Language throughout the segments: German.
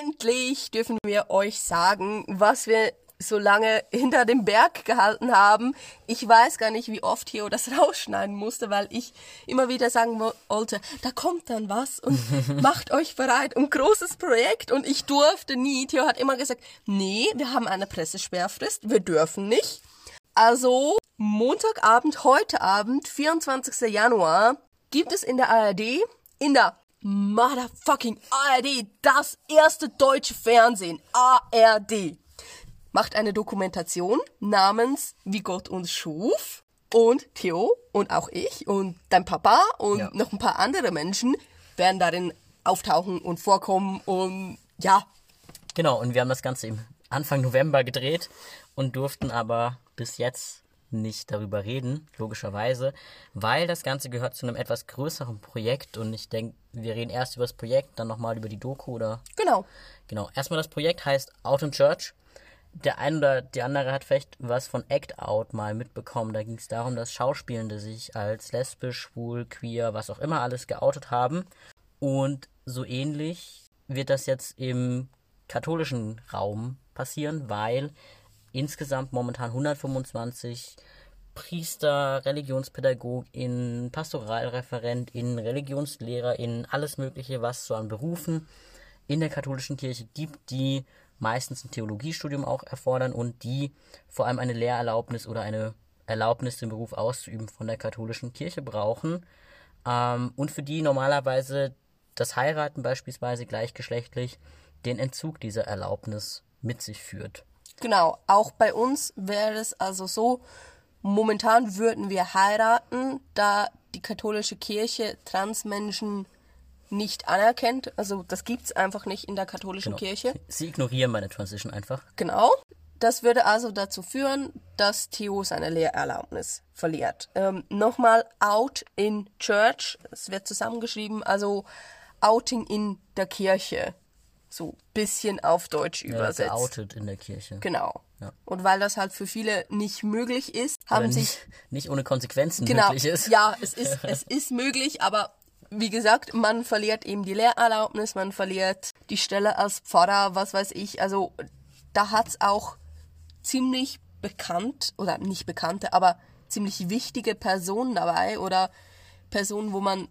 endlich dürfen wir euch sagen, was wir so lange hinter dem Berg gehalten haben. Ich weiß gar nicht, wie oft Theo das rausschneiden musste, weil ich immer wieder sagen wollte, da kommt dann was und macht euch bereit und großes Projekt und ich durfte nie. Theo hat immer gesagt, nee, wir haben eine Pressesperrfrist, wir dürfen nicht. Also Montagabend, heute Abend, 24. Januar, gibt es in der ARD, in der motherfucking ARD, das erste deutsche Fernsehen, ARD macht eine Dokumentation namens Wie Gott uns schuf. Und Theo und auch ich und dein Papa und ja. noch ein paar andere Menschen werden darin auftauchen und vorkommen und ja. Genau, und wir haben das Ganze im Anfang November gedreht und durften aber bis jetzt nicht darüber reden, logischerweise, weil das Ganze gehört zu einem etwas größeren Projekt und ich denke, wir reden erst über das Projekt, dann nochmal über die Doku oder. Genau. Genau. Erstmal das Projekt heißt Out in Church der eine oder die andere hat vielleicht was von Act Out mal mitbekommen. Da ging es darum, dass Schauspielende sich als lesbisch, schwul, queer, was auch immer alles geoutet haben. Und so ähnlich wird das jetzt im katholischen Raum passieren, weil insgesamt momentan 125 Priester, ReligionspädagogInnen, PastoralreferentInnen, ReligionslehrerInnen, alles Mögliche, was so an Berufen in der katholischen Kirche gibt, die meistens ein Theologiestudium auch erfordern und die vor allem eine Lehrerlaubnis oder eine Erlaubnis, den Beruf auszuüben von der katholischen Kirche brauchen ähm, und für die normalerweise das Heiraten beispielsweise gleichgeschlechtlich den Entzug dieser Erlaubnis mit sich führt. Genau, auch bei uns wäre es also so, momentan würden wir heiraten, da die katholische Kirche Transmenschen nicht anerkennt. Also das gibt's einfach nicht in der katholischen genau. Kirche. Sie ignorieren meine Transition einfach. Genau. Das würde also dazu führen, dass Theo seine Lehrerlaubnis verliert. Ähm, Nochmal out in church. Es wird zusammengeschrieben, also outing in der Kirche. So bisschen auf Deutsch ja, übersetzt. Outed in der Kirche. Genau. Ja. Und weil das halt für viele nicht möglich ist, haben sich nicht, nicht ohne Konsequenzen genau, möglich ist. Ja, es ist es ist möglich, aber wie gesagt, man verliert eben die Lehrerlaubnis, man verliert die Stelle als Pfarrer, was weiß ich. Also da hat's auch ziemlich bekannt, oder nicht bekannte, aber ziemlich wichtige Personen dabei oder Personen, wo man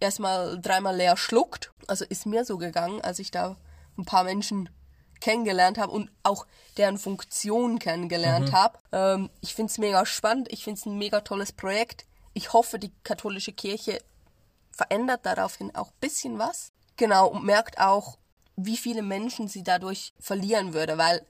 erstmal dreimal leer schluckt. Also ist mir so gegangen, als ich da ein paar Menschen kennengelernt habe und auch deren Funktion kennengelernt mhm. habe. Ähm, ich finde es mega spannend, ich finde es ein mega tolles Projekt. Ich hoffe, die katholische Kirche verändert daraufhin auch ein bisschen was. Genau, und merkt auch, wie viele Menschen sie dadurch verlieren würde, weil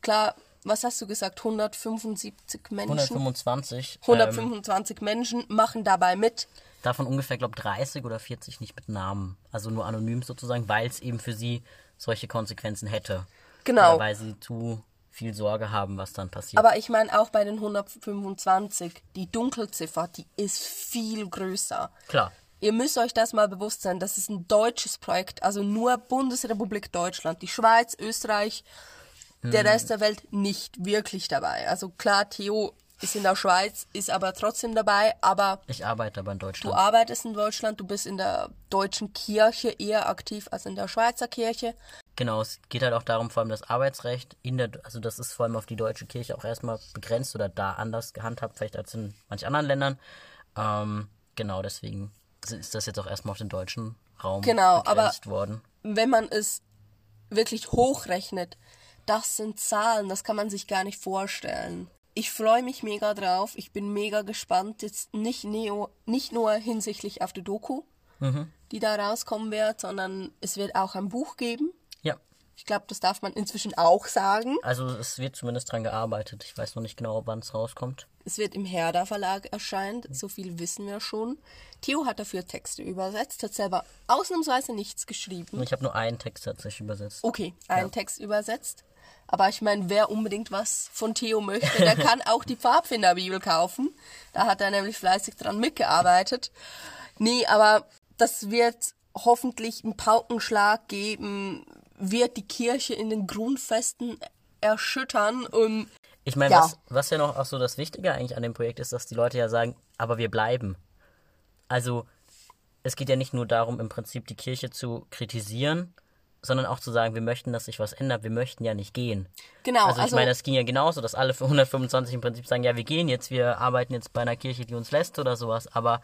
klar, was hast du gesagt, 175 Menschen? 125. 125 ähm, Menschen machen dabei mit. Davon ungefähr, glaube 30 oder 40 nicht mit Namen. Also nur anonym sozusagen, weil es eben für sie solche Konsequenzen hätte. Genau. Oder weil sie zu viel Sorge haben, was dann passiert. Aber ich meine auch bei den 125, die Dunkelziffer, die ist viel größer. Klar. Ihr müsst euch das mal bewusst sein, das ist ein deutsches Projekt, also nur Bundesrepublik Deutschland. Die Schweiz, Österreich. Der Rest der Welt nicht wirklich dabei. Also klar, Theo ist in der Schweiz, ist aber trotzdem dabei, aber... Ich arbeite aber in Deutschland. Du arbeitest in Deutschland, du bist in der deutschen Kirche eher aktiv als in der Schweizer Kirche. Genau, es geht halt auch darum, vor allem das Arbeitsrecht in der, also das ist vor allem auf die deutsche Kirche auch erstmal begrenzt oder da anders gehandhabt, vielleicht als in manch anderen Ländern. Ähm, genau, deswegen ist das jetzt auch erstmal auf den deutschen Raum genau, aber worden. Wenn man es wirklich hochrechnet, das sind Zahlen, das kann man sich gar nicht vorstellen. Ich freue mich mega drauf, ich bin mega gespannt, jetzt nicht, neo, nicht nur hinsichtlich auf die Doku, mhm. die da rauskommen wird, sondern es wird auch ein Buch geben. Ja. Ich glaube, das darf man inzwischen auch sagen. Also es wird zumindest dran gearbeitet. Ich weiß noch nicht genau, wann es rauskommt. Es wird im Herder Verlag erscheint, so viel wissen wir schon. Theo hat dafür Texte übersetzt, hat selber ausnahmsweise nichts geschrieben. Ich habe nur einen Text tatsächlich übersetzt. Okay, einen ja. Text übersetzt. Aber ich meine, wer unbedingt was von Theo möchte, der kann auch die Pfadfinderbibel kaufen. Da hat er nämlich fleißig dran mitgearbeitet. Nee, aber das wird hoffentlich einen Paukenschlag geben, wird die Kirche in den Grundfesten erschüttern und ich meine, ja. was, was ja noch auch so das Wichtige eigentlich an dem Projekt ist, dass die Leute ja sagen, aber wir bleiben. Also es geht ja nicht nur darum, im Prinzip die Kirche zu kritisieren, sondern auch zu sagen, wir möchten, dass sich was ändert, wir möchten ja nicht gehen. Genau, Also ich also- meine, das ging ja genauso, dass alle für 125 im Prinzip sagen, ja, wir gehen jetzt, wir arbeiten jetzt bei einer Kirche, die uns lässt oder sowas, aber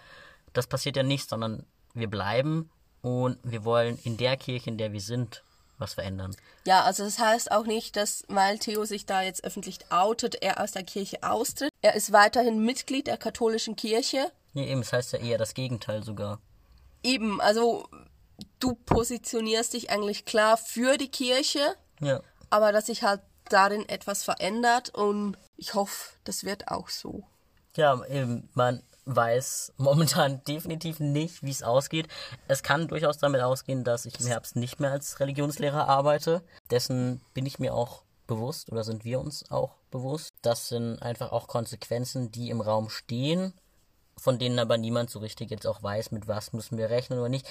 das passiert ja nicht, sondern wir bleiben und wir wollen in der Kirche, in der wir sind, was verändern. Ja, also das heißt auch nicht, dass, weil Theo sich da jetzt öffentlich outet, er aus der Kirche austritt. Er ist weiterhin Mitglied der katholischen Kirche. Nee, eben, es heißt ja eher das Gegenteil sogar. Eben, also du positionierst dich eigentlich klar für die Kirche, Ja. aber dass sich halt darin etwas verändert und ich hoffe, das wird auch so. Ja, eben, man weiß momentan definitiv nicht, wie es ausgeht. Es kann durchaus damit ausgehen, dass ich im Herbst nicht mehr als Religionslehrer arbeite. Dessen bin ich mir auch bewusst oder sind wir uns auch bewusst. Das sind einfach auch Konsequenzen, die im Raum stehen, von denen aber niemand so richtig jetzt auch weiß, mit was müssen wir rechnen oder nicht.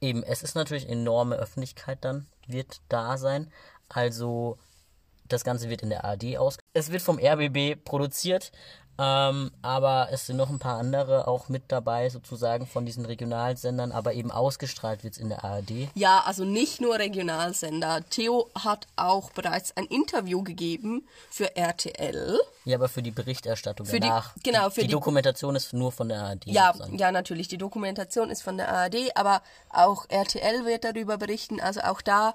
Eben, es ist natürlich enorme Öffentlichkeit dann, wird da sein. Also das Ganze wird in der ARD aus. Es wird vom RBB produziert, ähm, aber es sind noch ein paar andere auch mit dabei, sozusagen von diesen Regionalsendern, aber eben ausgestrahlt wird es in der ARD. Ja, also nicht nur Regionalsender. Theo hat auch bereits ein Interview gegeben für RTL. Ja, aber für die Berichterstattung Für die- danach. genau, die, für die die- Dokumentation ist nur von der ARD. Ja, sozusagen. ja, natürlich. Die Dokumentation ist von der ARD, aber auch RTL wird darüber berichten. Also auch da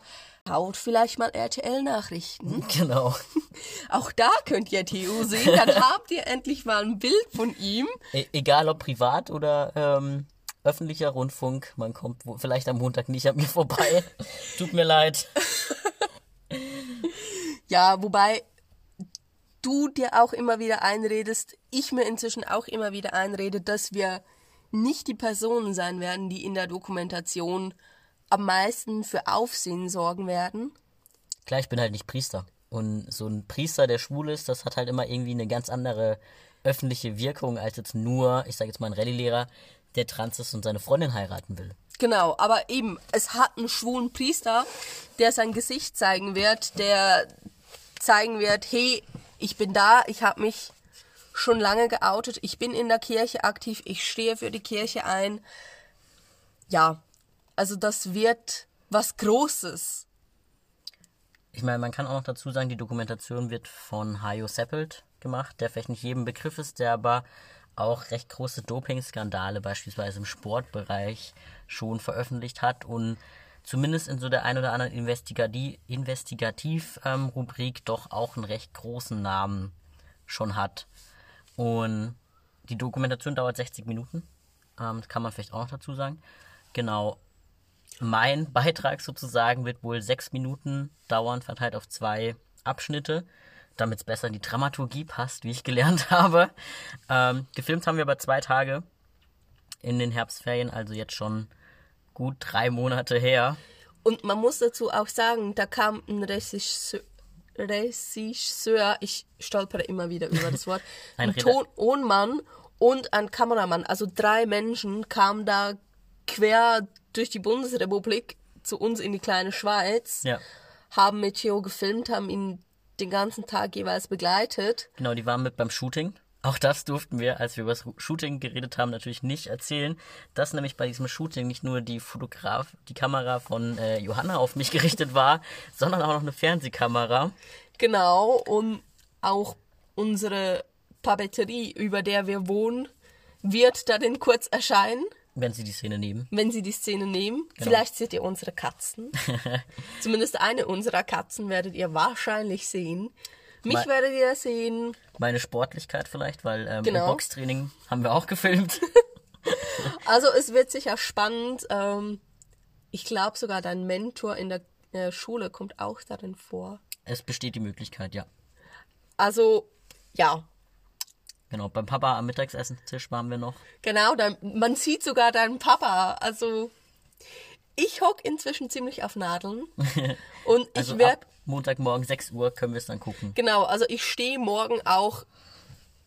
haut vielleicht mal RTL-Nachrichten. Genau. Auch da könnt ihr Theo sehen. Dann habt ihr endlich mal ein Bild von ihm. E egal ob privat oder ähm, öffentlicher Rundfunk, man kommt vielleicht am Montag nicht an mir vorbei. Tut mir leid. Ja, wobei du dir auch immer wieder einredest, ich mir inzwischen auch immer wieder einrede, dass wir nicht die Personen sein werden, die in der Dokumentation am meisten für Aufsehen sorgen werden. Klar, ich bin halt nicht Priester. Und so ein Priester, der schwul ist, das hat halt immer irgendwie eine ganz andere öffentliche Wirkung als jetzt nur, ich sage jetzt mal ein Rallye-Lehrer, der trans ist und seine Freundin heiraten will. Genau, aber eben, es hat einen schwulen Priester, der sein Gesicht zeigen wird, der zeigen wird, hey, ich bin da, ich habe mich schon lange geoutet, ich bin in der Kirche aktiv, ich stehe für die Kirche ein. Ja, also das wird was Großes. Ich meine, man kann auch noch dazu sagen, die Dokumentation wird von Hajo Seppelt gemacht, der vielleicht nicht jedem Begriff ist, der aber auch recht große Doping-Skandale beispielsweise im Sportbereich schon veröffentlicht hat und zumindest in so der ein oder anderen Investigati- Investigativ-Rubrik doch auch einen recht großen Namen schon hat. Und die Dokumentation dauert 60 Minuten, ähm, kann man vielleicht auch noch dazu sagen. Genau, mein Beitrag sozusagen wird wohl sechs Minuten dauern, verteilt auf zwei Abschnitte, damit es besser in die Dramaturgie passt, wie ich gelernt habe. Ähm, gefilmt haben wir aber zwei Tage in den Herbstferien, also jetzt schon gut drei Monate her. Und man muss dazu auch sagen, da kam ein Regisseur, Regisseur ich stolpere immer wieder über das Wort, Ein ein Reda- Tonmann und ein Kameramann, also drei Menschen kamen da quer durch die Bundesrepublik zu uns in die kleine Schweiz, Ja, haben mit Theo gefilmt, haben ihn den ganzen Tag jeweils begleitet. genau, die waren mit beim Shooting. Auch das durften wir, als wir über das Shooting geredet haben, natürlich nicht erzählen, dass nämlich bei diesem Shooting nicht nur die Fotograf, die Kamera von äh, Johanna auf mich gerichtet war, sondern auch noch eine Fernsehkamera. Genau, und auch unsere Papeterie, über der wir wohnen, wird darin kurz erscheinen. Wenn sie die Szene nehmen. wenn sie die Szene nehmen. Genau. Vielleicht seht ihr unsere Katzen. Zumindest eine unserer Katzen werdet ihr wahrscheinlich sehen. Mich Mal- werdet ihr sehen. Meine Sportlichkeit vielleicht, weil ähm, Genau. im Boxtraining haben wir auch gefilmt. Also es wird sicher spannend. Ähm, ich glaube sogar dein Mentor in der äh, Schule kommt auch darin vor. es besteht die Möglichkeit, ja. Also ja, Genau, beim Papa am Mittagsessentisch waren wir noch. genau. Dein, man sieht sogar deinen Papa. Also ich hock inzwischen ziemlich auf Nadeln. Und ich Also werde Montagmorgen 6 Uhr können wir es dann gucken. Genau, also ich stehe morgen auch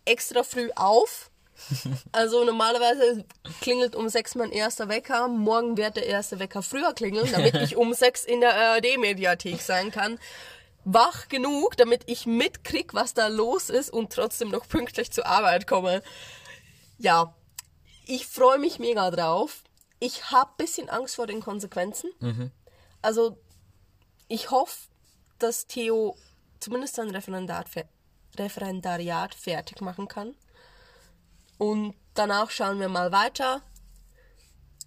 extra früh auf. Also normalerweise klingelt um sechs mein erster Wecker. Morgen wird der erste Wecker früher klingeln, damit ich um sechs in der ARD-Mediathek sein kann. Wach genug, damit ich mitkrieg, was da los ist und trotzdem noch pünktlich zur Arbeit komme. Ja, ich freue mich mega drauf. Ich habe bisschen Angst vor den Konsequenzen. Also ich hoffe, dass Theo zumindest sein Referendariat, fe Referendariat fertig machen kann. Und danach schauen wir mal weiter.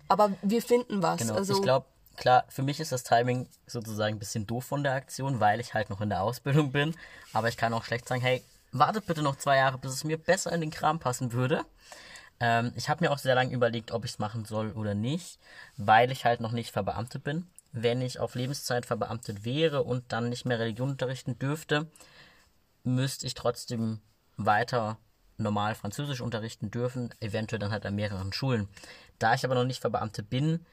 Aber wir finden was. Genau, also, ich glaube, klar, für mich ist das Timing sozusagen ein bisschen doof von der Aktion, weil ich halt noch in der Ausbildung bin. Aber ich kann auch schlecht sagen, hey, wartet bitte noch zwei Jahre, bis es mir besser in den Kram passen würde. Ähm, ich habe mir auch sehr lange überlegt, ob ich es machen soll oder nicht, weil ich halt noch nicht verbeamtet bin. Wenn ich auf Lebenszeit verbeamtet wäre und dann nicht mehr Religion unterrichten dürfte, müsste ich trotzdem weiter normal Französisch unterrichten dürfen, eventuell dann halt an mehreren Schulen. Da ich aber noch nicht verbeamtet bin,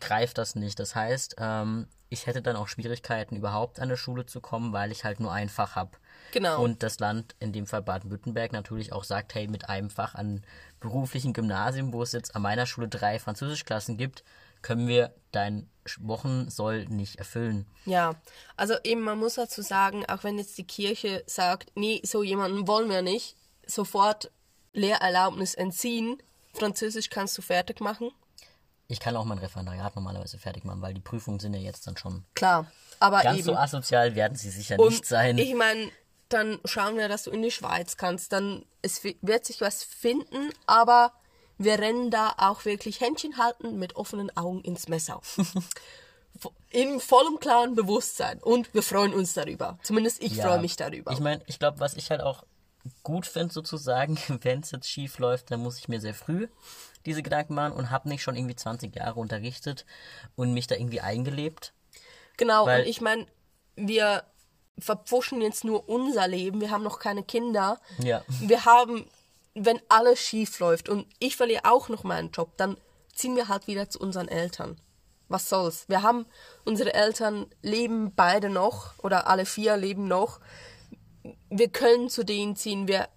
greift das nicht. Das heißt, ähm, ich hätte dann auch Schwierigkeiten, überhaupt an eine Schule zu kommen, weil ich halt nur ein Fach habe. Genau. Und das Land, in dem Fall Baden-Württemberg, natürlich auch sagt, hey, mit einem Fach an beruflichen Gymnasium, wo es jetzt an meiner Schule drei Französischklassen gibt, können wir dein Wochensoll nicht erfüllen. Ja, also eben, man muss dazu sagen, auch wenn jetzt die Kirche sagt, nee, so jemanden wollen wir nicht, sofort Lehrerlaubnis entziehen. Französisch kannst du fertig machen. Ich kann auch mein Referendariat normalerweise fertig machen, weil die Prüfungen sind ja jetzt dann schon. Klar, aber Ganz eben. so asozial werden sie sicher Und nicht sein. Ich meine, dann schauen wir, dass du in die Schweiz kannst. Dann es wi- wird sich was finden, aber wir rennen da auch wirklich Händchen halten mit offenen Augen ins Messer. In vollem klaren Bewusstsein. Und wir freuen uns darüber. Zumindest ich Ja, freue mich darüber. Ich meine, ich glaube, was ich halt auch gut finde sozusagen, wenn es jetzt schief läuft, dann muss ich mir sehr früh diese Gedanken machen und habe nicht schon irgendwie 20 Jahre unterrichtet und mich da irgendwie eingelebt. Genau, und ich meine, wir verpfuschen jetzt nur unser Leben, wir haben noch keine Kinder. Ja. Wir haben, wenn alles schief läuft und ich verliere auch noch meinen Job, dann ziehen wir halt wieder zu unseren Eltern. Was soll's? Wir haben, unsere Eltern leben beide noch oder alle vier leben noch. Wir können zu denen ziehen, wir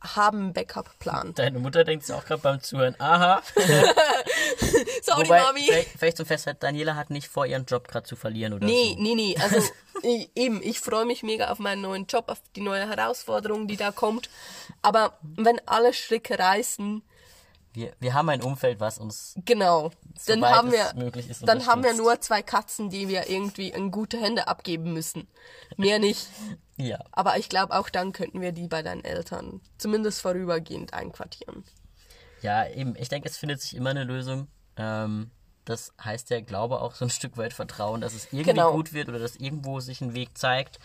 haben einen Backup-Plan. Deine Mutter denkt sich auch gerade beim Zuhören, aha. Sorry, Wobei, Mami. vielleicht, vielleicht zum Festhalten, Daniela hat nicht vor, ihren Job gerade zu verlieren oder Nee, so. nee, nee. Also ich, eben, ich freue mich mega auf meinen neuen Job, auf die neue Herausforderung, die da kommt. Aber wenn alle Stricke reißen, Wir, wir haben ein Umfeld, was uns genau, dann haben wir, möglich ist, dann haben wir nur zwei Katzen, die wir irgendwie in gute Hände abgeben müssen. Mehr nicht. ja, Aber ich glaube, auch dann könnten wir die bei deinen Eltern zumindest vorübergehend einquartieren. Ja, eben. Ich denke, es findet sich immer eine Lösung. Ähm, das heißt ja, glaube auch so ein Stück weit Vertrauen, dass es irgendwie Genau. gut wird oder dass irgendwo sich ein Weg zeigt.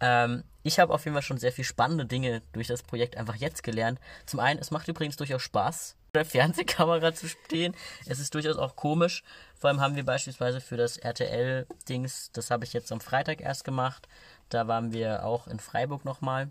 Ähm, ich habe auf jeden Fall schon sehr viel spannende Dinge durch das Projekt einfach jetzt gelernt. Zum einen, es macht übrigens durchaus Spaß, der Fernsehkamera zu stehen. Es ist durchaus auch komisch. Vor allem haben wir beispielsweise für das RTL-Dings, das habe ich jetzt am Freitag erst gemacht. Da waren wir auch in Freiburg nochmal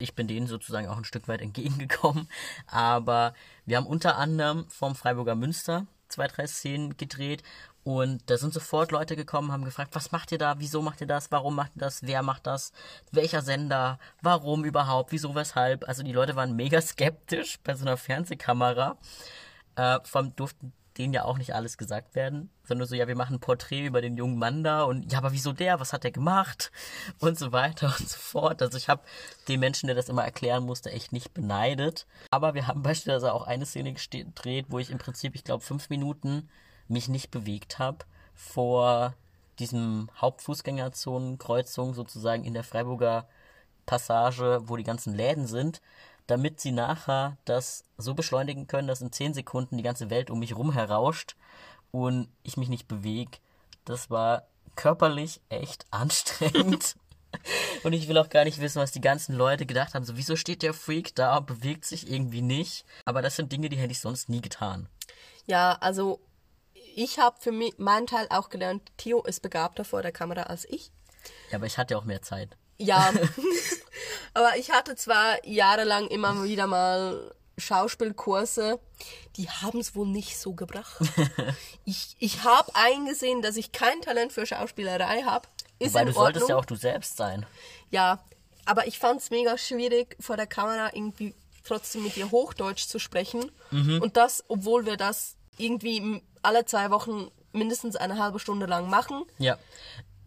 ich bin denen sozusagen auch ein Stück weit entgegengekommen. Aber wir haben unter anderem vom Freiburger Münster zwei, drei Szenen gedreht. Und da sind sofort Leute gekommen, haben gefragt, was macht ihr da? Wieso macht ihr das? Warum macht ihr das? Wer macht das? Welcher Sender? Warum überhaupt? Wieso, weshalb? Also die Leute waren mega skeptisch bei so einer Fernsehkamera. Äh, allem durften denen ja auch nicht alles gesagt werden, sondern so, ja, wir machen ein Porträt über den jungen Mann da und ja, aber wieso der? Was hat der gemacht? Und so weiter und so fort. Also ich habe den Menschen, der das immer erklären musste, echt nicht beneidet. Aber wir haben beispielsweise auch eine Szene gedreht, wo ich im Prinzip, ich glaube, fünf Minuten mich nicht bewegt habe vor diesem Hauptfußgängerzonenkreuzung sozusagen in der Freiburger Passage, wo die ganzen Läden sind, damit sie nachher das so beschleunigen können, dass in 10 Sekunden die ganze Welt um mich rum herauscht und ich mich nicht bewege. Das war körperlich echt anstrengend. Und ich will auch gar nicht wissen, was die ganzen Leute gedacht haben. So, wieso steht der Freak da, bewegt sich irgendwie nicht? Aber das sind Dinge, die hätte ich sonst nie getan. Ja, also ich habe für mich, meinen Teil auch gelernt, Theo ist begabter vor der Kamera als ich. Ja, aber ich hatte auch mehr Zeit. Ja, aber ich hatte zwar jahrelang immer wieder mal Schauspielkurse, die haben es wohl nicht so gebracht. ich ich habe eingesehen, dass ich kein Talent für Schauspielerei habe. Ist Weil in du solltest Ordnung. ja auch du selbst sein. Ja, aber ich fand es mega schwierig, vor der Kamera irgendwie trotzdem mit dir Hochdeutsch zu sprechen. Mhm. Und das, obwohl wir das irgendwie alle zwei Wochen mindestens eine halbe Stunde lang machen. Ja.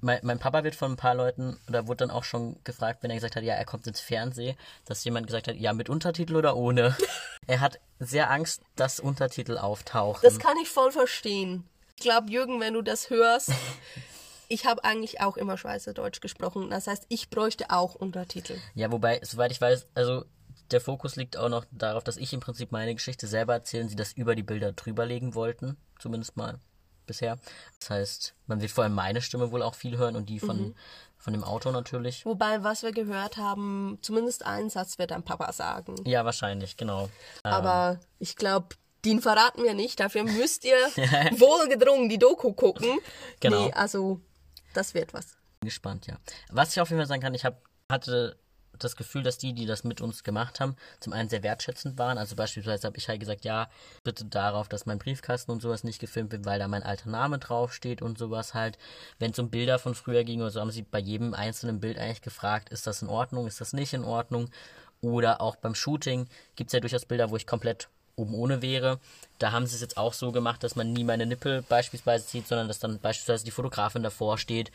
Mein, mein Papa wird von ein paar Leuten, oder wurde dann auch schon gefragt, wenn er gesagt hat, ja, er kommt ins Fernsehen, dass jemand gesagt hat, ja, mit Untertitel oder ohne. er hat sehr Angst, dass Untertitel auftauchen. Das kann ich voll verstehen. Ich glaube, Jürgen, wenn du das hörst, ich habe eigentlich auch immer Schweizerdeutsch gesprochen. Das heißt, ich bräuchte auch Untertitel. Ja, wobei, soweit ich weiß, also der Fokus liegt auch noch darauf, dass ich im Prinzip meine Geschichte selber erzählen, sie das über die Bilder drüberlegen wollten, zumindest mal bisher. Das heißt, man wird vor allem meine Stimme wohl auch viel hören und die von, mhm. von dem Autor natürlich. Wobei, was wir gehört haben, zumindest einen Satz wird dein Papa sagen. Ja, wahrscheinlich, genau. Aber ähm. ich glaube, den verraten wir nicht. Dafür müsst ihr wohlgedrungen die Doku gucken. Genau. Nee, also das wird was. Bin gespannt, ja. Was ich auf jeden Fall sagen kann, ich hab, hatte das Gefühl, dass die, die das mit uns gemacht haben, zum einen sehr wertschätzend waren. Also beispielsweise habe ich halt gesagt, ja, bitte darauf, dass mein Briefkasten und sowas nicht gefilmt wird, weil da mein alter Name draufsteht und sowas halt. Wenn es um Bilder von früher ging oder so, haben sie bei jedem einzelnen Bild eigentlich gefragt, ist das in Ordnung, ist das nicht in Ordnung? Oder auch beim Shooting gibt es ja durchaus Bilder, wo ich komplett oben ohne wäre. Da haben sie es jetzt auch so gemacht, dass man nie meine Nippel beispielsweise sieht, sondern dass dann beispielsweise die Fotografin davor steht,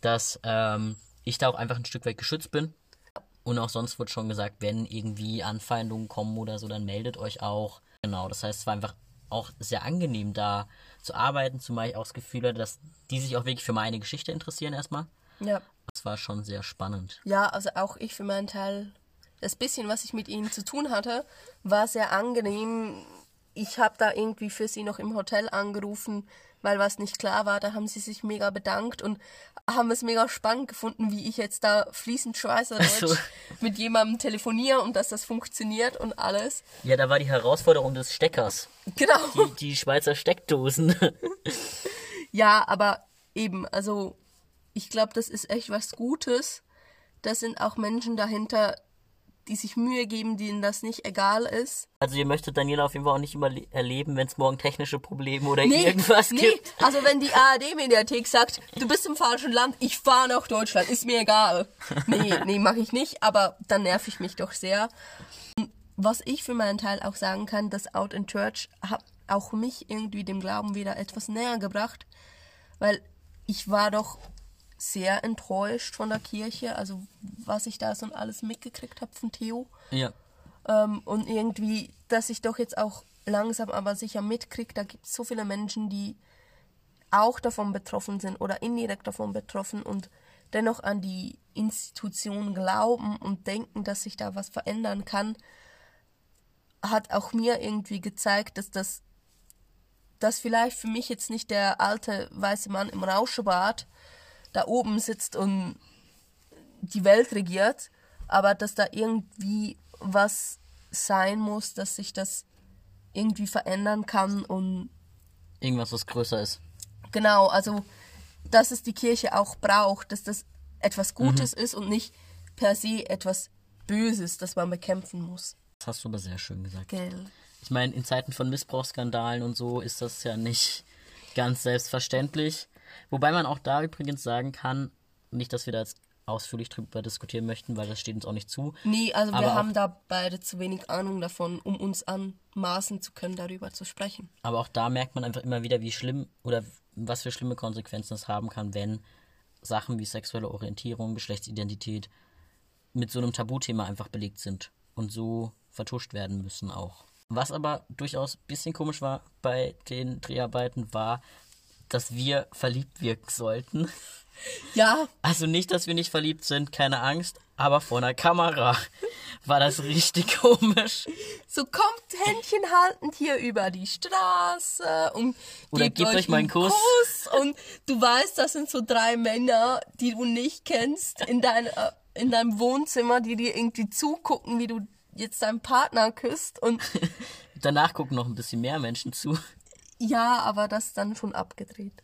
dass ähm, ich da auch einfach ein Stück weit geschützt bin. Und auch sonst wird schon gesagt, wenn irgendwie Anfeindungen kommen oder so, dann meldet euch auch. Genau, das heißt, es war einfach auch sehr angenehm da zu arbeiten, zumal ich auch das Gefühl hatte, dass die sich auch wirklich für meine Geschichte interessieren erstmal. Ja. Das war schon sehr spannend. Ja, also auch ich für meinen Teil das bisschen, was ich mit ihnen zu tun hatte, war sehr angenehm. Ich habe da irgendwie für sie noch im Hotel angerufen, weil was nicht klar war. Da haben sie sich mega bedankt und haben es mega spannend gefunden, wie ich jetzt da fließend Schweizerdeutsch also. mit jemandem telefoniere und dass das funktioniert und alles. Ja, da war die Herausforderung des Steckers. Genau. Die, die Schweizer Steckdosen. ja, aber eben, also ich glaube, das ist echt was Gutes. Da sind auch Menschen dahinter, die sich Mühe geben, denen das nicht egal ist. Also ihr möchtet Daniela auf jeden Fall auch nicht immer erleben, wenn es morgen technische Probleme oder nee, irgendwas nee. gibt. Also wenn die ARD-Mediathek sagt, du bist im falschen Land, ich fahre nach Deutschland, ist mir egal. Nee, nee, mache ich nicht, aber dann nerv ich mich doch sehr. Was ich für meinen Teil auch sagen kann, das Out in Church hat auch mich irgendwie dem Glauben wieder etwas näher gebracht, weil ich war doch sehr enttäuscht von der Kirche, also was ich da so alles mitgekriegt habe von Theo. Ja. Ähm, und irgendwie, dass ich doch jetzt auch langsam aber sicher mitkriege, da gibt es so viele Menschen, die auch davon betroffen sind oder indirekt davon betroffen und dennoch an die Institution glauben und denken, dass sich da was verändern kann, hat auch mir irgendwie gezeigt, dass das dass vielleicht für mich jetzt nicht der alte weiße Mann im Rauschebad da oben sitzt und die Welt regiert, aber dass da irgendwie was sein muss, dass sich das irgendwie verändern kann und irgendwas, was größer ist. Genau, also dass es die Kirche auch braucht, dass das etwas Gutes mhm. ist und nicht per se etwas Böses, das man bekämpfen muss. Das hast du aber sehr schön gesagt. Gell. Ich meine, in Zeiten von Missbrauchsskandalen und so ist das ja nicht ganz selbstverständlich. Wobei man auch da übrigens sagen kann, nicht, dass wir da jetzt ausführlich drüber diskutieren möchten, weil das steht uns auch nicht zu. Nee, also wir haben da beide zu wenig Ahnung davon, um uns anmaßen zu können, darüber zu sprechen. Aber auch da merkt man einfach immer wieder, wie schlimm oder was für schlimme Konsequenzen es haben kann, wenn Sachen wie sexuelle Orientierung, Geschlechtsidentität mit so einem Tabuthema einfach belegt sind und so vertuscht werden müssen auch. Was aber durchaus ein bisschen komisch war bei den Dreharbeiten, war, dass wir verliebt wirken sollten. Ja. Also nicht, dass wir nicht verliebt sind, keine Angst, aber vor einer Kamera war das richtig komisch. So kommt Händchen haltend hier über die Straße und Oder gebt euch, euch mal einen Kuss. Kuss. Und du weißt, das sind so drei Männer, die du nicht kennst, in, dein, äh, in deinem Wohnzimmer, die dir irgendwie zugucken, wie du jetzt deinen Partner küsst und danach gucken noch ein bisschen mehr Menschen zu. Ja, aber das dann schon abgedreht.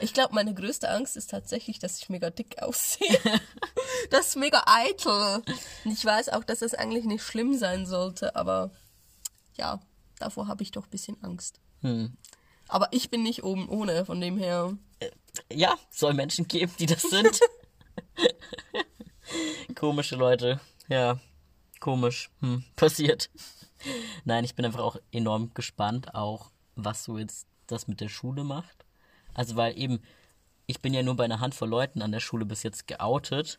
Ich glaube, meine größte Angst ist tatsächlich, dass ich mega dick aussehe. das ist mega eitel. Und ich weiß auch, dass das eigentlich nicht schlimm sein sollte, aber ja, davor habe ich doch ein bisschen Angst. Hm. Aber ich bin nicht oben ohne, von dem her. Äh, ja, soll Menschen geben, die das sind. Komische Leute. Ja, komisch. Hm, passiert. Nein, ich bin einfach auch enorm gespannt, auch was so jetzt das mit der Schule macht. Also weil eben, ich bin ja nur bei einer Handvoll Leuten an der Schule bis jetzt geoutet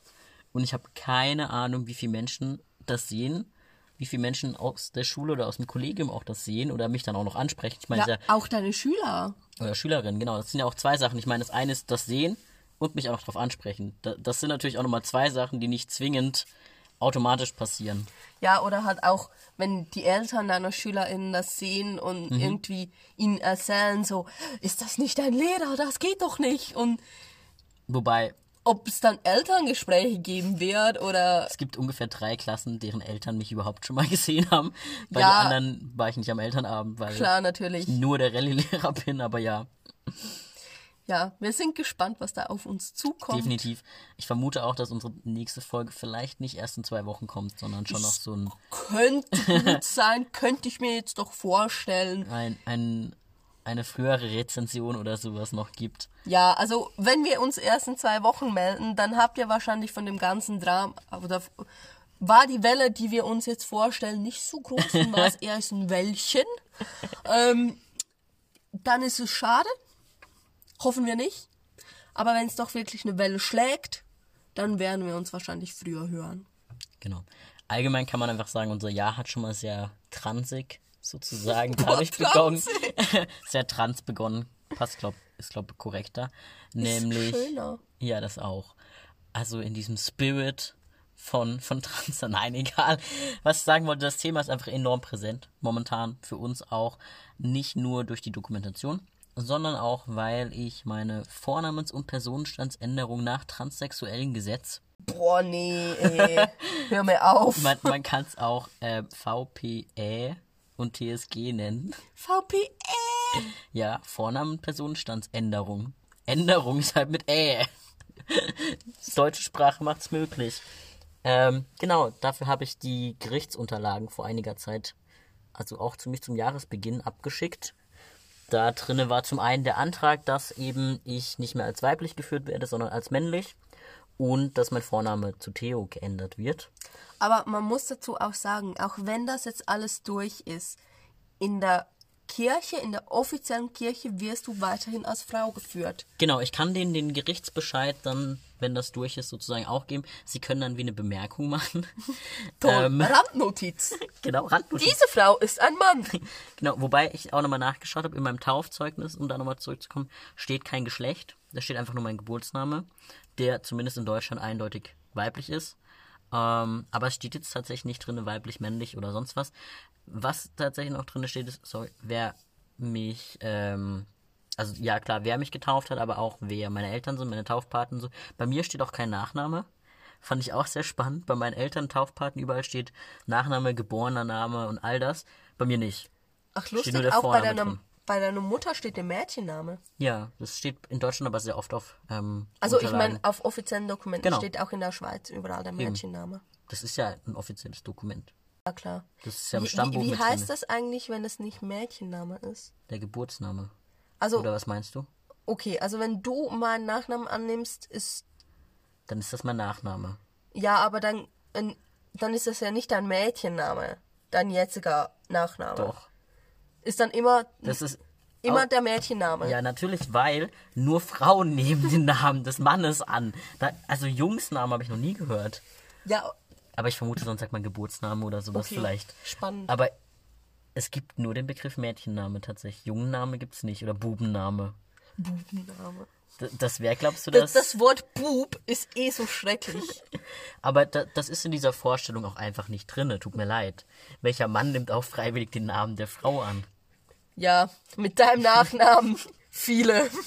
und ich habe keine Ahnung, wie viele Menschen das sehen, wie viele Menschen aus der Schule oder aus dem Kollegium auch das sehen oder mich dann auch noch ansprechen. Ich meine, ja, auch deine Schüler. Oder Schülerinnen, genau. Das sind ja auch zwei Sachen. Ich meine, das eine ist das Sehen und mich auch darauf ansprechen. Da, das sind natürlich auch nochmal zwei Sachen, die nicht zwingend automatisch passieren. Ja, oder halt auch, wenn die Eltern deiner SchülerInnen das sehen und Mhm. irgendwie ihnen erzählen, so, ist das nicht dein Lehrer, das geht doch nicht. Und Wobei, ob es dann Elterngespräche geben wird oder es gibt ungefähr drei Klassen, deren Eltern mich überhaupt schon mal gesehen haben. Bei Ja. den anderen war ich nicht am Elternabend, weil klar natürlich. ich nur der Rallye-Lehrer bin, aber ja, Ja, wir sind gespannt, was da auf uns zukommt. definitiv. Ich vermute auch, dass unsere nächste Folge vielleicht nicht erst in zwei Wochen kommt, sondern schon noch so ein, Könnte gut sein, könnte ich mir jetzt doch vorstellen. ein, ein, eine frühere Rezension oder sowas noch gibt. Ja, also wenn wir uns erst in zwei Wochen melden, dann habt ihr wahrscheinlich von dem ganzen Drama oder war die Welle, die wir uns jetzt vorstellen, nicht so groß und war es eher so ein Wellchen. ähm, dann ist es schade. Hoffen wir nicht. Aber wenn es doch wirklich eine Welle schlägt, dann werden wir uns wahrscheinlich früher hören. Genau. Allgemein kann man einfach sagen, unser Jahr hat schon mal sehr transig sozusagen dadurch begonnen. sehr trans begonnen. Passt, glaub, ist, glaube korrekter. Nämlich. Schöner. Ja, das auch. Also in diesem Spirit von, von Trans. Nein, egal. Was ich sagen wollte, das Thema ist einfach enorm präsent. Momentan für uns auch. Nicht nur durch die Dokumentation, sondern auch, weil ich meine Vornamens- und Personenstandsänderung nach transsexuellen Gesetz Boah, nee, ey. Hör mir auf. man, man kann es auch äh, VPE und TSG nennen. VPE. Ja, Vornamen Personenstandsänderung. Änderung ist halt mit Ä. Deutsche Sprache macht's möglich. Ähm, genau, dafür habe ich die Gerichtsunterlagen vor einiger Zeit, also auch ziemlich zum Jahresbeginn, abgeschickt. Da drinne war zum einen der Antrag, dass eben ich nicht mehr als weiblich geführt werde, sondern als männlich. Und dass mein Vorname zu Theo geändert wird. Aber man muss dazu auch sagen, auch wenn das jetzt alles durch ist, in der Kirche, in der offiziellen Kirche wirst du weiterhin als Frau geführt. Genau, ich kann denen den Gerichtsbescheid dann, wenn das durch ist, sozusagen auch geben. Sie können dann wie eine Bemerkung machen. Toll. Ähm, Randnotiz. genau, Randnotiz. Diese Frau ist ein Mann. Genau, wobei ich auch nochmal nachgeschaut habe, in meinem Taufzeugnis, um da nochmal zurückzukommen, steht kein Geschlecht. Da steht einfach nur mein Geburtsname, der zumindest in Deutschland eindeutig weiblich ist. Ähm, aber es steht jetzt tatsächlich nicht drin, weiblich, männlich oder sonst was. Was tatsächlich noch drin steht, ist, sorry, wer mich, ähm, also ja klar, wer mich getauft hat, aber auch wer meine Eltern sind, meine Taufpaten so. Bei mir steht auch kein Nachname. Fand ich auch sehr spannend. Bei meinen Eltern, Taufpaten, überall steht Nachname, geborener Name und all das. Bei mir nicht. Ach, nur lustig, der auch bei deiner, drin. Bei deiner Mutter steht der Mädchenname. Ja, das steht in Deutschland aber sehr oft auf. Ähm, Also ich meine, auf offiziellen Dokumenten Genau. steht auch in der Schweiz überall der Mädchenname. Das ist ja ein offizielles Dokument. Ja, klar. Das ist ja im Stammbuch wie, wie heißt das eigentlich, wenn es nicht Mädchenname ist? Der Geburtsname. Also, Oder was meinst du? okay, also wenn du meinen Nachnamen annimmst, ist Dann ist das mein Nachname. Ja, aber dann, dann ist das ja nicht dein Mädchenname, dein jetziger Nachname. Doch. Ist dann immer, Das ist. immer auch- der Mädchenname. Ja, natürlich, weil nur Frauen nehmen den Namen des Mannes an. Da, also Jungsnamen habe ich noch nie gehört. Ja, Aber ich vermute, sonst sagt man Geburtsname oder sowas okay. vielleicht. Spannend. Aber es gibt nur den Begriff Mädchenname tatsächlich. Jungenname gibt es nicht. Oder Bubenname. Bubenname. D das wäre, glaubst du, Das, das? das Wort Bub ist eh so schrecklich. Aber da, das ist in dieser Vorstellung auch einfach nicht drinne. Tut mir leid. Welcher Mann nimmt auch freiwillig den Namen der Frau an? Ja, mit deinem Nachnamen viele.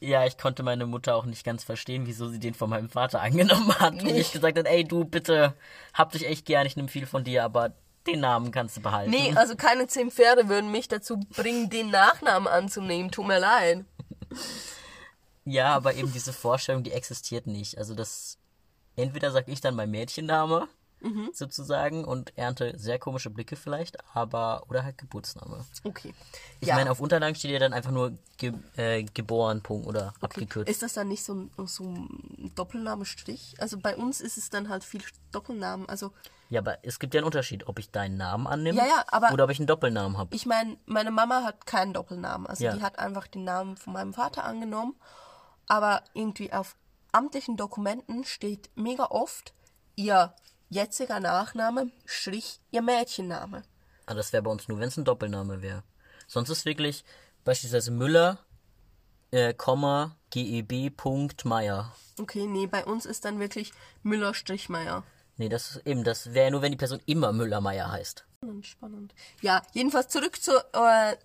Ja, ich konnte meine Mutter auch nicht ganz verstehen, wieso sie den von meinem Vater angenommen hat. Und ich gesagt hat, ey du, bitte, hab dich echt gern, ich nehme viel von dir, aber den Namen kannst du behalten. Nee, also keine zehn Pferde würden mich dazu bringen, den Nachnamen anzunehmen. Tut mir leid. Ja, aber eben diese Vorstellung, die existiert nicht. Also das, entweder sag ich dann mein Mädchenname, Mhm. sozusagen, und ernte sehr komische Blicke vielleicht, aber, oder halt Geburtsname. Okay. Ich ja. meine, auf Unterlagen steht ja dann einfach nur ge äh, geboren, Punkt, oder Okay. abgekürzt. Ist das dann nicht so ein, so ein Doppelname-Strich? Also bei uns ist es dann halt viel Doppelnamen. Also Ja, aber es gibt ja einen Unterschied, ob ich deinen Namen annehme Ja, ja, aber- oder ob ich einen Doppelnamen habe. ich meine, meine Mama hat keinen Doppelnamen. Also Ja. die hat einfach den Namen von meinem Vater angenommen. Aber irgendwie auf amtlichen Dokumenten steht mega oft ihr jetziger Nachname, Strich, ihr Mädchenname. Ah, das wäre bei uns nur, wenn es ein Doppelname wäre. Sonst ist wirklich beispielsweise Müller äh, Komma, GEB, Punkt, Meier. Okay, nee, bei uns ist dann wirklich Müller-Meier. Nee, das ist eben, das wäre nur, wenn die Person immer Müller-Meier heißt. Spannend, spannend. Ja, jedenfalls zurück zur äh,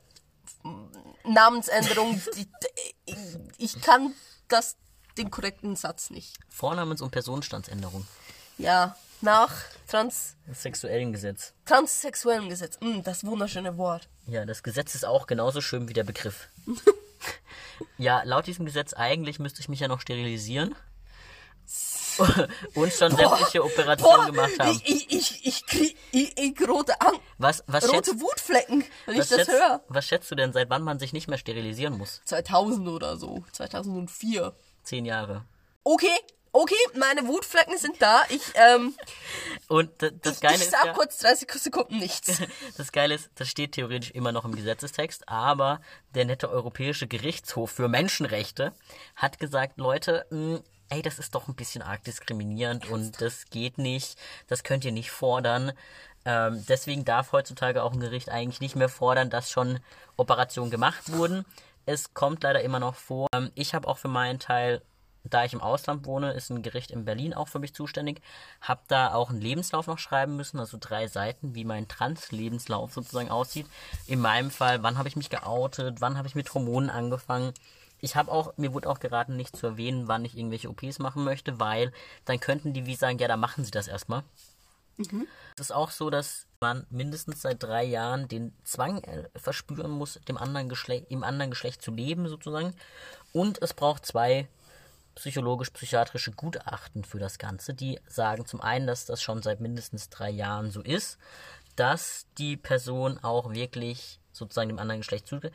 Namensänderung. Ich kann das, den korrekten Satz nicht. Vornamens- und Personenstandsänderung. Ja, nach trans, Das sexuellen Gesetz. transsexuellem Gesetz. Mm, das wunderschöne Wort. Ja, das Gesetz ist auch genauso schön wie der Begriff. ja, laut diesem Gesetz eigentlich müsste ich mich ja noch sterilisieren. Und schon sämtliche Operationen gemacht haben. ich, ich, ich, krieg ich, ich rote, Ang Was, was, schätzt, rote Wutflecken, wenn ich das schätzt, höre. was schätzt du denn, seit wann man sich nicht mehr sterilisieren muss? 2000 oder so. 2004. Zehn Jahre. Okay, okay, meine Wutflecken sind da. Ich, ähm, Und das Geile ich ist sag ja, kurz 30 Sekunden nichts. das Geile ist, das steht theoretisch immer noch im Gesetzestext, aber der nette Europäische Gerichtshof für Menschenrechte hat gesagt, Leute, mh, ey, das ist doch ein bisschen arg diskriminierend und das geht nicht, das könnt ihr nicht fordern. Ähm, deswegen darf heutzutage auch ein Gericht eigentlich nicht mehr fordern, dass schon Operationen gemacht wurden. Es kommt leider immer noch vor. Ähm, ich habe auch für meinen Teil da ich im Ausland wohne, ist ein Gericht in Berlin auch für mich zuständig. Hab da auch einen Lebenslauf noch schreiben müssen, also drei Seiten, wie mein Trans-Lebenslauf sozusagen aussieht. In meinem Fall, wann habe ich mich geoutet, wann habe ich mit Hormonen angefangen. Ich habe auch, mir wurde auch geraten, nicht zu erwähnen, wann ich irgendwelche OPs machen möchte, weil dann könnten die wie sagen, ja, dann machen sie das erstmal. Es ist auch so, dass man mindestens seit drei Jahren den Zwang äh, verspüren muss, dem anderen Geschlecht, im anderen Geschlecht zu leben, sozusagen. Und es braucht zwei psychologisch-psychiatrische Gutachten für das Ganze, die sagen zum einen, dass das schon seit mindestens drei Jahren so ist, dass die Person auch wirklich sozusagen dem anderen Geschlecht zuge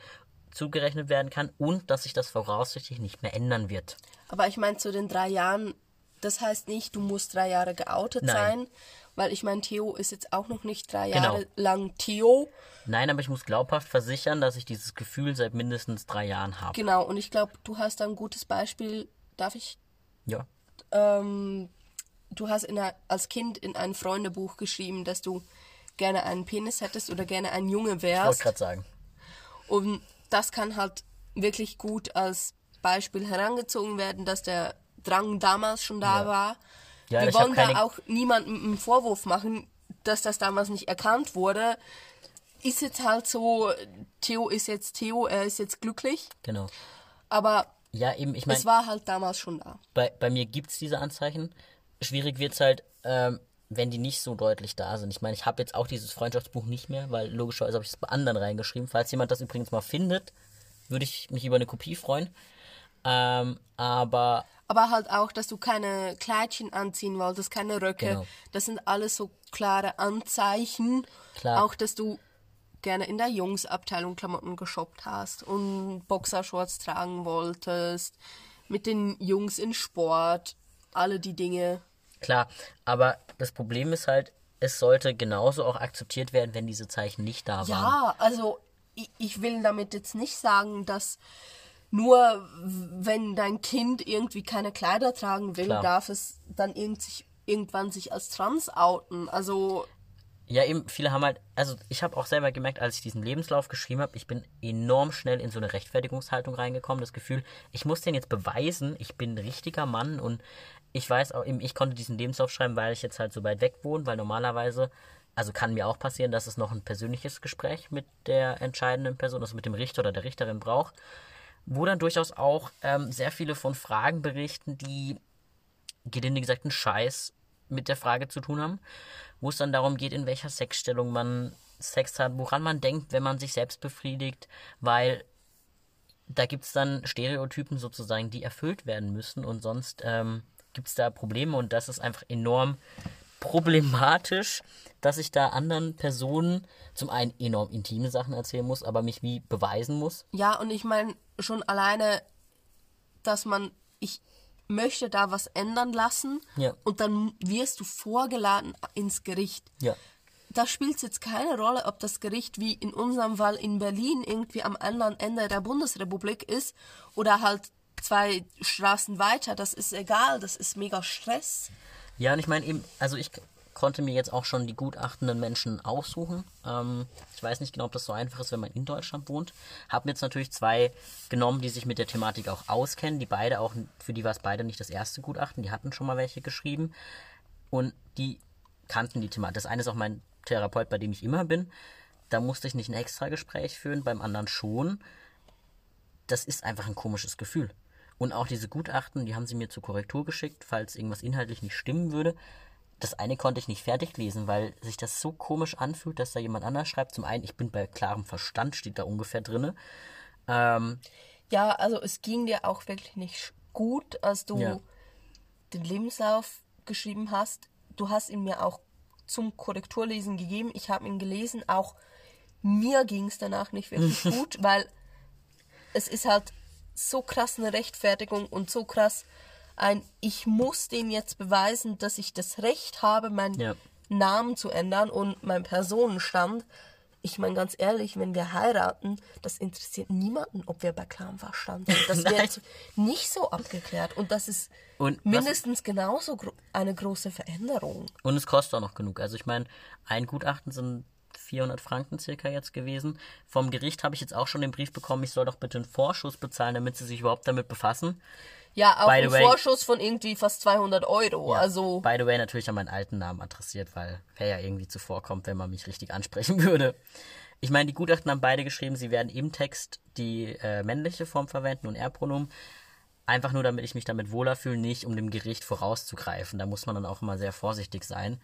zugerechnet werden kann und dass sich das voraussichtlich nicht mehr ändern wird. Aber ich meine, zu den drei Jahren, das heißt nicht, du musst drei Jahre geoutet Nein. sein, weil ich meine, Theo ist jetzt auch noch nicht drei Genau. Jahre lang Theo. Nein, aber ich muss glaubhaft versichern, dass ich dieses Gefühl seit mindestens drei Jahren habe. Genau, und ich glaube, du hast da ein gutes Beispiel. Darf ich? Ja. Ähm, du hast in einer, als Kind in ein Freundebuch geschrieben, dass du gerne einen Penis hättest oder gerne ein Junge Ich wollte wärst. gerade sagen. Und das kann halt wirklich gut als Beispiel herangezogen werden, dass der Drang damals schon da Ja. war. Ja, Wir wollen keine- da auch niemandem einen Vorwurf machen, dass das damals nicht erkannt wurde. Ist jetzt halt so, Theo ist jetzt Theo, er ist jetzt glücklich, Genau. aber Ja, eben, ich meine, es war halt damals schon da. bei, bei mir gibt es diese Anzeichen. Schwierig wird es halt, ähm, wenn die nicht so deutlich da sind. Ich meine, ich habe jetzt auch dieses Freundschaftsbuch nicht mehr, weil logischerweise habe ich es bei anderen reingeschrieben. Falls jemand das übrigens mal findet, würde ich mich über eine Kopie freuen. Ähm, aber Aber halt auch, dass du keine Kleidchen anziehen wolltest, keine Röcke. Genau. Das sind alles so klare Anzeichen. Klar. Auch, dass du gerne in der Jungsabteilung Klamotten geshoppt hast und Boxershorts tragen wolltest. Mit den Jungs in Sport. Alle die Dinge. klar, aber das Problem ist halt, es sollte genauso auch akzeptiert werden, wenn diese Zeichen nicht da waren. Ja, also ich, ich will damit jetzt nicht sagen, dass nur wenn dein Kind irgendwie keine Kleider tragen will, Klar. darf es dann irgend sich, irgendwann sich als trans outen. Also Ja, eben, viele haben halt, also ich habe auch selber gemerkt, als ich diesen Lebenslauf geschrieben habe, ich bin enorm schnell in so eine Rechtfertigungshaltung reingekommen. Das Gefühl, ich muss den jetzt beweisen, ich bin ein richtiger Mann und ich weiß auch eben, ich konnte diesen Lebenslauf schreiben, weil ich jetzt halt so weit weg wohne, weil normalerweise, also kann mir auch passieren, dass es noch ein persönliches Gespräch mit der entscheidenden Person, also mit dem Richter oder der Richterin braucht, wo dann durchaus auch ähm, sehr viele von Fragen berichten, die gelinde gesagt einen Scheiß mit der Frage zu tun haben, wo es dann darum geht, in welcher Sexstellung man Sex hat, woran man denkt, wenn man sich selbst befriedigt, weil da gibt es dann Stereotypen sozusagen, die erfüllt werden müssen und sonst ähm, gibt es da Probleme und das ist einfach enorm problematisch, dass ich da anderen Personen zum einen enorm intime Sachen erzählen muss, aber mich wie beweisen muss. Ja, und ich meine schon alleine, dass man, ich möchte da was ändern lassen Ja. und dann wirst du vorgeladen ins Gericht. Ja. Da spielt es jetzt keine Rolle, ob das Gericht wie in unserem Fall in Berlin irgendwie am anderen Ende der Bundesrepublik ist oder halt zwei Straßen weiter. Das ist egal, das ist mega Stress. Ja, und ich meine eben, also ich konnte mir jetzt auch schon die gutachtenden Menschen aussuchen. Ähm, ich weiß nicht genau, ob das so einfach ist, wenn man in Deutschland wohnt. Habe jetzt natürlich zwei genommen, die sich mit der Thematik auch auskennen. Die beide auch, für die war es beide nicht das erste Gutachten. Die hatten schon mal welche geschrieben. Und die kannten die Thematik. Das eine ist auch mein Therapeut, bei dem ich immer bin. Da musste ich nicht ein extra Gespräch führen, beim anderen schon. Das ist einfach ein komisches Gefühl. Und auch diese Gutachten, die haben sie mir zur Korrektur geschickt, falls irgendwas inhaltlich nicht stimmen würde. Das eine konnte ich nicht fertig lesen, weil sich das so komisch anfühlt, dass da jemand anders schreibt. Zum einen, ich bin bei klarem Verstand, steht da ungefähr drinne. Ähm, Ja, also es ging dir auch wirklich nicht gut, als du Ja. den Lebenslauf geschrieben hast. Du hast ihn mir auch zum Korrekturlesen gegeben. Ich habe ihn gelesen. Auch mir ging es danach nicht wirklich gut, weil es ist halt so krass eine Rechtfertigung und so krass ein, ich muss dem jetzt beweisen, dass ich das Recht habe, meinen Ja. Namen zu ändern und meinen Personenstand. Ich meine ganz ehrlich, wenn wir heiraten, das interessiert niemanden, ob wir bei klarem Verstand sind. Das wird nicht so abgeklärt und das ist Und was- mindestens genauso gro eine große Veränderung. Und es kostet auch noch genug. Also ich meine, ein Gutachten sind 400 Franken circa jetzt gewesen. Vom Gericht habe ich jetzt auch schon den Brief bekommen, ich soll doch bitte einen Vorschuss bezahlen, damit sie sich überhaupt damit befassen. Ja, auch ein Vorschuss von irgendwie fast 200 Euro. Also By the way, natürlich an meinen alten Namen adressiert, weil wer ja irgendwie zuvorkommt, wenn man mich richtig ansprechen würde. Ich meine, die Gutachten haben beide geschrieben, sie werden im Text die äh, männliche Form verwenden und Er-Pronomen. Einfach nur, damit ich mich damit wohler fühle, nicht um dem Gericht vorauszugreifen. Da muss man dann auch immer sehr vorsichtig sein.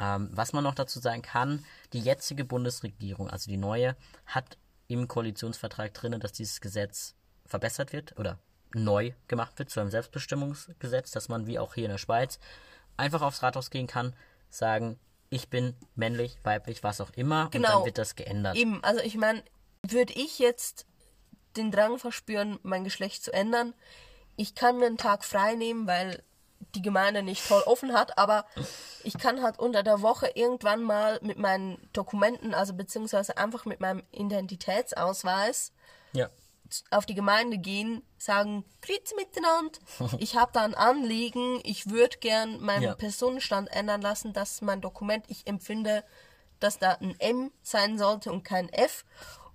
Ähm, was man noch dazu sagen kann, die jetzige Bundesregierung, also die neue, hat im Koalitionsvertrag drin, dass dieses Gesetz verbessert wird oder neu gemacht wird zu einem Selbstbestimmungsgesetz, dass man wie auch hier in der Schweiz einfach aufs Rathaus gehen kann, sagen, ich bin männlich, weiblich, was auch immer, und Genau. dann wird das geändert. Eben, also ich meine, würde ich jetzt den Drang verspüren, mein Geschlecht zu ändern, ich kann mir einen Tag frei nehmen, weil die Gemeinde nicht voll offen hat, aber ich kann halt unter der Woche irgendwann mal mit meinen Dokumenten, also beziehungsweise einfach mit meinem Identitätsausweis Ja. Auf die Gemeinde gehen, sagen, Grüezi miteinander, ich habe da ein Anliegen, ich würde gern meinen Ja. Personenstand ändern lassen, das ist mein Dokument, ich empfinde, dass da ein M sein sollte und kein F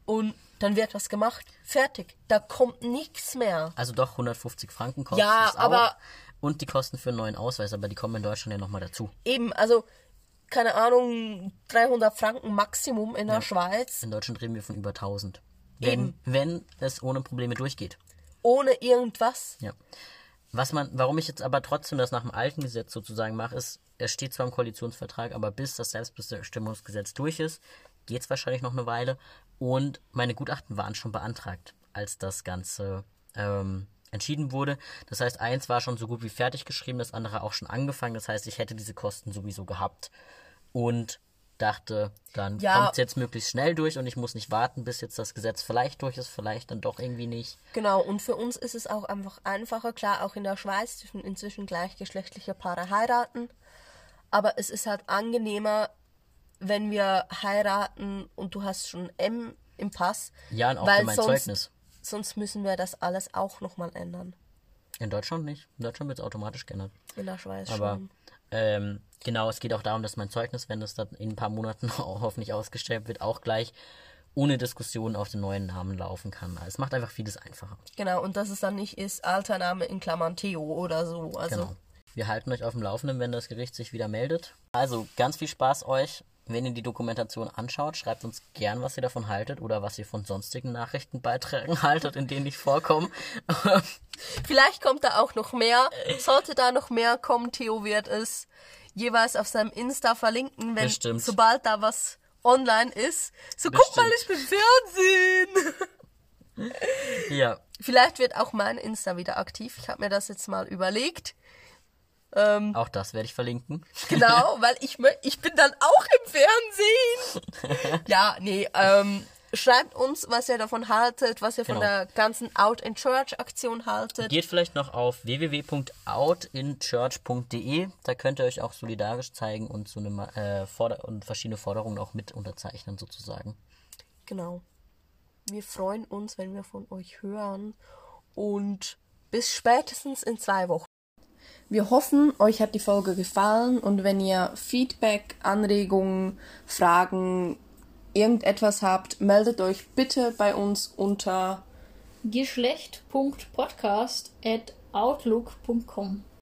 und dann wird das gemacht, fertig, da kommt nichts mehr. Also doch 150 Franken kostet Ja, es auch. aber- Und die Kosten für einen neuen Ausweis, aber die kommen in Deutschland ja nochmal dazu. Eben, also, keine Ahnung, 300 Franken Maximum in der Schweiz, In Deutschland reden wir von über 1000. Wenn, Eben. wenn es ohne Probleme durchgeht. ohne irgendwas. Ja. Was man, warum ich jetzt aber trotzdem das nach dem alten Gesetz sozusagen mache, ist, es steht zwar im Koalitionsvertrag, aber bis das Selbstbestimmungsgesetz durch ist, geht es wahrscheinlich noch eine Weile. Und meine Gutachten waren schon beantragt, als das Ganze ähm, entschieden wurde. Das heißt, eins war schon so gut wie fertig geschrieben, das andere auch schon angefangen. Das heißt, ich hätte diese Kosten sowieso gehabt. Und dachte, dann Ja. kommt es jetzt möglichst schnell durch und ich muss nicht warten, bis jetzt das Gesetz vielleicht durch ist, vielleicht dann doch irgendwie nicht. Genau, und für uns ist es auch einfach einfacher. Klar, auch in der Schweiz dürfen inzwischen gleichgeschlechtliche Paare heiraten. Aber es ist halt angenehmer, wenn wir heiraten und du hast schon M im Pass. Ja, und auch weil für mein sonst, Zeugnis. Sonst müssen wir das alles auch nochmal ändern. In Deutschland nicht. In Deutschland wird es automatisch geändert. In der Schweiz Aber schon. Ähm, genau, es geht auch darum, dass mein Zeugnis, wenn es dann in ein paar Monaten auch hoffentlich ausgestellt wird, auch gleich ohne Diskussion auf den neuen Namen laufen kann. Also es macht einfach vieles einfacher. Genau, und dass es dann nicht ist, alter Name in Klammern Theo oder so. Also, Genau. Wir halten euch auf dem Laufenden, wenn das Gericht sich wieder meldet. Also ganz viel Spaß euch. Wenn ihr die Dokumentation anschaut, schreibt uns gern, was ihr davon haltet oder was ihr von sonstigen Nachrichtenbeiträgen haltet, in denen ich vorkomme. Vielleicht kommt da auch noch mehr. Sollte da noch mehr kommen, Theo wird es jeweils auf seinem Insta verlinken, wenn Bestimmt. sobald da was online ist. So guck mal, ich Bestimmt. bin Fernsehen. ja, Vielleicht wird auch mein Insta wieder aktiv. Ich habe mir das jetzt mal überlegt. Ähm, auch das werde ich verlinken. genau, weil ich ich bin dann auch im Fernsehen. ja, nee, ähm, schreibt uns, was ihr davon haltet, was ihr von Genau. der ganzen Out in Church Aktion haltet. Geht vielleicht noch auf www.outinchurch.de. Da könnt ihr euch auch solidarisch zeigen und so eine äh, und verschiedene Forderungen auch mit unterzeichnen sozusagen. Genau. Wir freuen uns, wenn wir von euch hören. Und bis spätestens in zwei Wochen. Wir hoffen, euch hat die Folge gefallen und wenn ihr Feedback, Anregungen, Fragen, irgendetwas habt, meldet euch bitte bei uns unter geschlecht.podcast at outlook.com